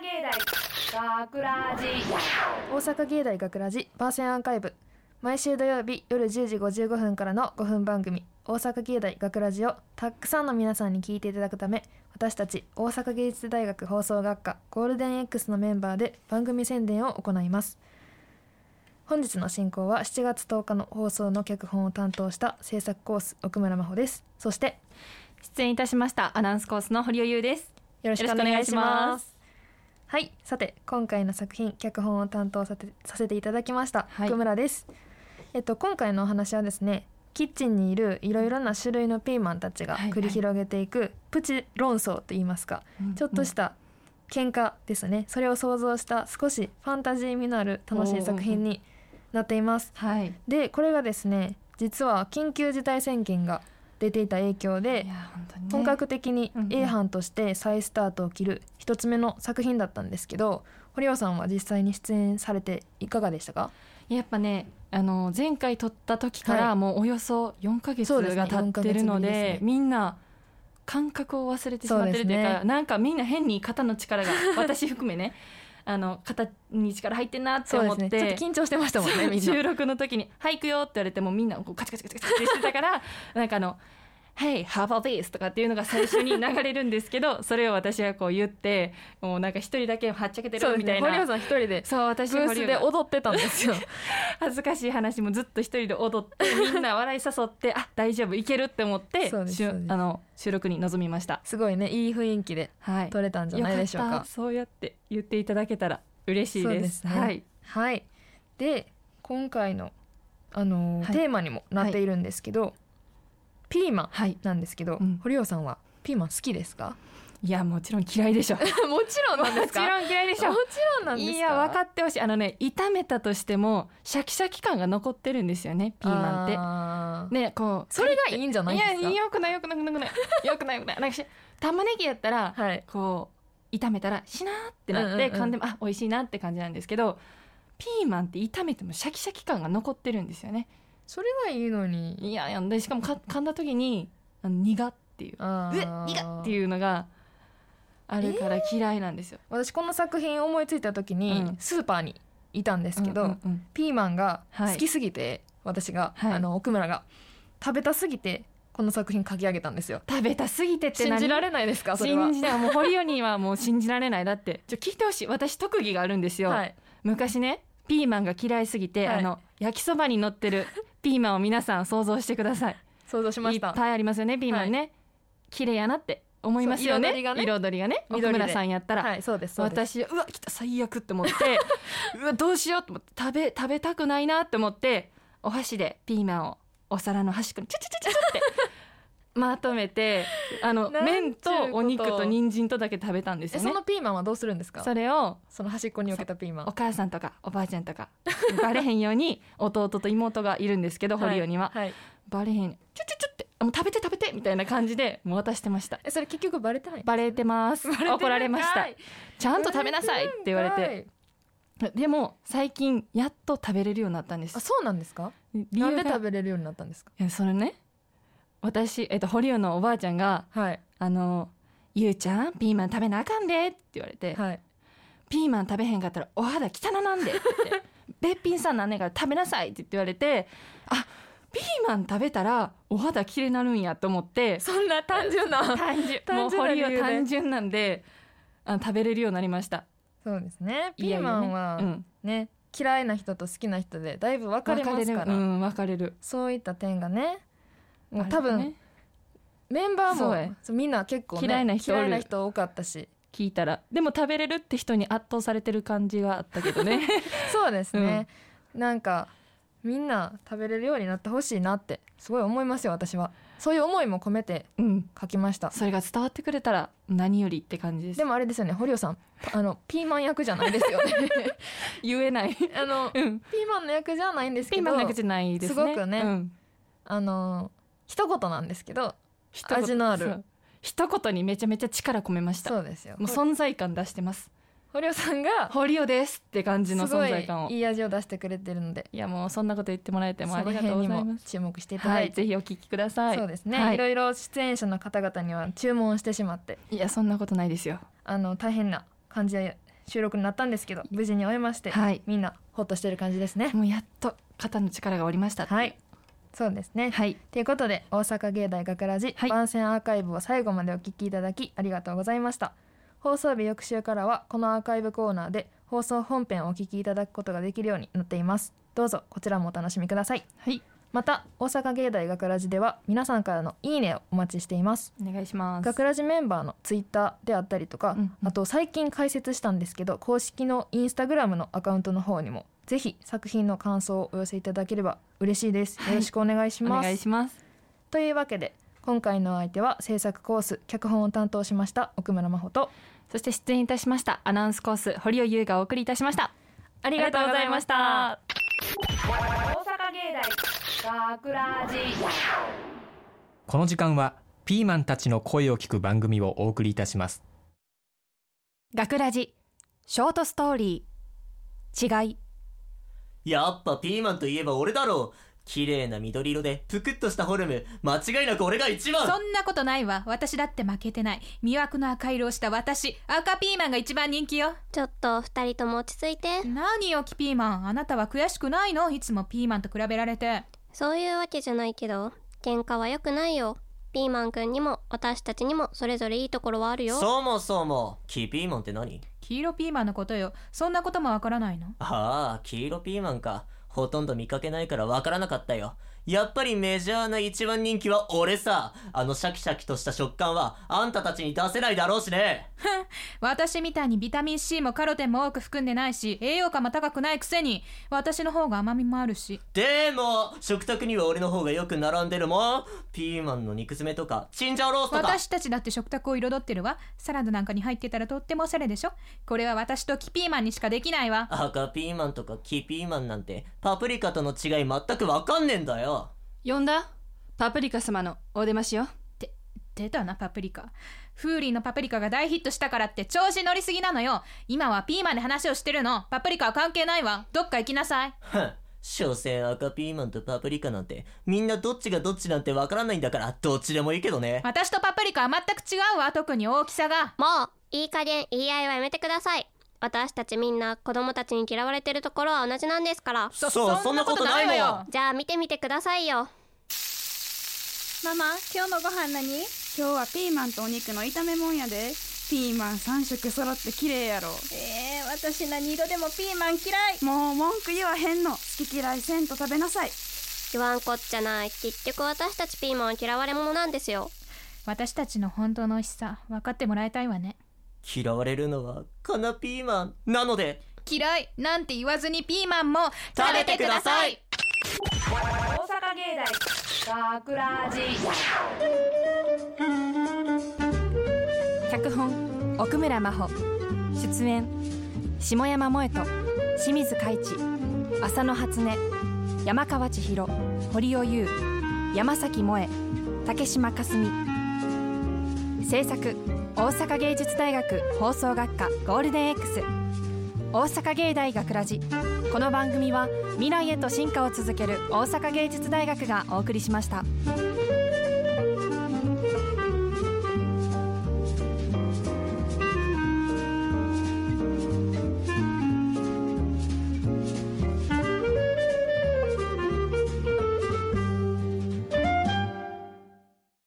芸大学ラジ。大阪芸大学ラジパーセンアーカイブ。毎週土曜日夜10時55分からの5分番組大阪芸大学ラジをたくさんの皆さんに聞いていただくため私たち大阪芸術大学放送学科ゴールデン X のメンバーで番組宣伝を行います。本日の進行は7月10日の放送の脚本を担当した制作コース奥村真帆です。そして出演いたしましたアナウンスコースの堀尾優です。よろしくお願いしますはいさて今回の作品脚本を担当させていただきました、はい。奥村です。えっと今回のお話はですねキッチンにいるいろいろな種類のピーマンたちがはい繰り広げていくプチ論争といいますか、ちょっとした喧嘩ですね。それを想像した少しファンタジー味のある楽しい作品になっています。はい。でこれがですね実は緊急事態宣言が出ていた影響でね。本格的に A 班として再スタートを切る一つ目の作品だったんですけど堀尾さんは実際に出演されていかがでしたか？やっぱねあの前回撮った時からはい。もうおよそ4ヶ月が経ってるの4ヶ月ぶりでね。みんな感覚を忘れてしまってるというかそうね。なんかみんな変に肩の力が私含めねあの肩に力入ってんなって思って。ね。ちょっと緊張してましたもんね収録の時に「はい行くよ」って言われてもみんなこうカチカチカチカチってしてたから なんかあの「Hey how about this?」とかっていうのが最初に流れるんですけど それを私はこう言ってもうなんか一人だけはっちゃけてるみたいな。堀尾さん一人で。そう私ブースで踊ってたんですよ。恥ずかしい話もずっと一人で踊ってみんな笑い誘ってあ大丈夫いけるって思ってあの収録に臨みました。すごいねいい雰囲気ではい、撮れたんじゃないでしょうか。よかった。そうやって言っていただけたら嬉しいです。ね。はい、はい。で今回のあのーはい。テーマにもなっているんですけど、ピーマンはい、なんですけど、うん。堀尾さんはピーマン好きですか？いやもちろん嫌いでしょ。もちろんなんですか？もちろん嫌いでしょ。もちろんなんですか？いや分かってほしい。あのね炒めたとしてもシャキシャキ感が残ってるんですよねピーマンって。ンねこうそれがいいんじゃないですか？いやよくないよくないよくないよくない。よ くない。なんかし玉ねぎやったらはい。こう炒めたらしなーってなって、うんうんうん。噛んでもあ美味しいなって感じなんですけどピーマンって炒めてもシャキシャキ感が残ってるんですよねそれがいいのに。いやいやでしかもか噛んだ時にあの苦っていう。あうえ苦っていうのがあるから嫌いなんですよ、私この作品思いついた時にうん。スーパーにいたんですけど、うんうんうん。ピーマンがはい。好きすぎて、私が、はい。あの奥村が食べたすぎてこの作品書き上げたんですよ。食べたすぎてって何？信じられないですかそれは。信じない。もう堀尾にはもう信じられない。だって。ちょ聞いてほしい。私特技があるんですよ、はい。昔ねピーマンが嫌いすぎて、はい。あの焼きそばに乗ってるピーマンを皆さん想像してください。想像しまいした。っぱいありますよねピーマンね、綺麗やなって思いますよね。そう彩りがね。彩りがね。緑で。奥村さんやったら、はいそうですそうです。私うわ来た最悪って思って。うわどうしようと思って。食べ食べたくないなって思ってお箸でピーマンをお皿の端っこにチュチュチュチュチュってまとめてあの麺とお肉と人参とだけ食べたんですよね。のピーマンはどうするんですか？それをその端っこに置けたピーマンお母さんとかおばあちゃんとかバレへんように弟と妹がいるんですけど堀尾には、はい、バレへん。ようにチュチュチュってもう食べて食べてみたいな感じでもう渡してました。えそれ結局バレてない？バレてます。怒られました。ちゃんと食べなさいって言われて。でも最近やっと食べれるようになったんです。あそうなんですか？なんで食べれるようになったんですか？いやそれね私、えっと、堀尾のおばあちゃんがはい「あのゆうちゃんピーマン食べなあかんで」って言われて、はい。ピーマン食べへんかったらお肌汚なんでって。べっぴんさんなんねんから食べなさいって言われてあピーマン食べたらお肌きれいになるんやと思ってそんな単純な単純単もう堀尾単純なんであの食べれるようになりました。そうですね。ピーマンはねね嫌いな人と好きな人でだいぶ分かれますから、うん、分かれる。そういった点がね多分、ねメンバーもそうみんな結構、ね、嫌いな人嫌いな人多かったし。聞いたら。でも食べれるって人に圧倒されてる感じがあったけどね。そうですね、なんかみんな食べれるようになってほしいなってすごい思いますよ私は。そういう思いも込めてうん。書きました。それが伝わってくれたら何よりって感じです。でもあれですよね堀尾さん。あのピーマン役じゃないですよね。言えない。あのうん。ピーマンの役じゃないんですけどピーマンだけじゃないですね。すごくね。うん。あの一言なんですけど味のある。一言にめちゃめちゃ力込めました。そうですよ。もう存在感出してます。堀尾さんが堀尾ですって感じの存在感を。いいい味を出してくれてるので。やもうそんなこと言ってもらえてそもありがとうございます。も注目していたはいだいて、ぜひお聞きください。そうですね、、はい。いろいろ出演者の方々には注文してしまって。いやそんなことないですよ。あの大変な感じ収録になったんですけど無事に終えまして、はい。みんなほっとしてる感じですね。もうやっと肩の力が下りましたはいそうですね。はい。ということで大阪芸大学ラジ、はい。番宣アーカイブを最後までお聞きいただきありがとうございました。放送日翌週からはこのアーカイブコーナーで放送本編をお聞きいただくことができるようになっています。どうぞこちらもお楽しみください。はい。また大阪芸大学ラジでは皆さんからのいいねをお待ちしています。お願いします。学ラジメンバーのツイッターであったりとか、うん。うんあと最近開設したんですけど公式のインスタグラムのアカウントの方にもぜひ作品の感想をお寄せいただければ嬉しいです、はい。よろしくお願いしおます。願いします。というわけで今回のお相手は制作コース脚本を担当しました奥村真帆とそして出演いたしましたアナウンスコース堀尾優がお送りいたしました。あありがとうございました。大阪芸大学ラジこの時間はピーマンたちの声を聞く番組をお送りいたします。学ラジショートストーリー。違いやっぱピーマンといえば俺だろう。綺麗な緑色でぷくっとしたフォルム。間違いなく俺が一番。そんなことないわ。私だって負けてない。魅惑の赤色をした私。赤ピーマンが一番人気よ。ちょっと二人とも落ち着いて。何よキピーマン。あなたは悔しくないの？いつもピーマンと比べられて。そういうわけじゃないけど喧嘩は良くないよピーマンくんにも私たちにもそれぞれいいところはあるよ。そもそもキピーマンって何？黄色ピーマンのことよ。そんなこともわからないの？ああ黄色ピーマンか。ほとんど見かけないからわからなかったよやっぱりメジャーな一番人気は俺さ。あのシャキシャキとした食感はあんたたちに出せないだろうしね。私みたいにビタミン C もカロテンも多く含んでないし栄養価も高くないくせに私の方が甘みもあるし。でも食卓には俺の方がよく並んでるもん。ピーマンの肉詰めとかチンジャオロースとか。私たちだって食卓を彩ってるわ。サラダなんかに入ってたらとってもおしゃれでしょ。これは私とキピーマンにしかできないわ。赤ピーマンとか黄ピーマンなんてパプリカとの違い全くわかんねえんだよ呼んだ？パプリカ様のお出ましよ。出たなパプリカ。フーリーのパプリカが大ヒットしたからって調子乗りすぎなのよ。今はピーマンで話をしてるの。パプリカは関係ないわ。どっか行きなさい。ふん。所詮赤ピーマンとパプリカなんてみんなどっちがどっちなんてわからないんだからどっちでもいいけどね。私とパプリカは全く違うわ特に大きさが。もういい加減言い合いはやめてください私たちみんな子供たちに嫌われてるところは同じなんですから。そうそんなことないわよ。じゃあ見てみてくださいよ。ママ今日のご飯何？今日はピーマンとお肉の炒めもんやで。ピーマン3色揃って綺麗やろ。えー、私何度でもピーマン嫌い。もう文句言わへんの。好き嫌いせんと食べなさい。言わんこっちゃない。結局私たちピーマンは嫌われ者なんですよ。私たちの本当の美味しさ分かってもらいたいわね嫌われるのはカナピーマンなので。嫌いなんて言わずにピーマンも食べてください。大阪芸大学ラジ脚本奥村真帆。出演下山萌と清水海知。浅野初音。山川千尋。堀尾優。山崎萌竹島かすみ制作大阪芸術大学放送学科ゴールデン X 大阪芸大学ラジこの番組は未来へと進化を続ける大阪芸術大学がお送りしました。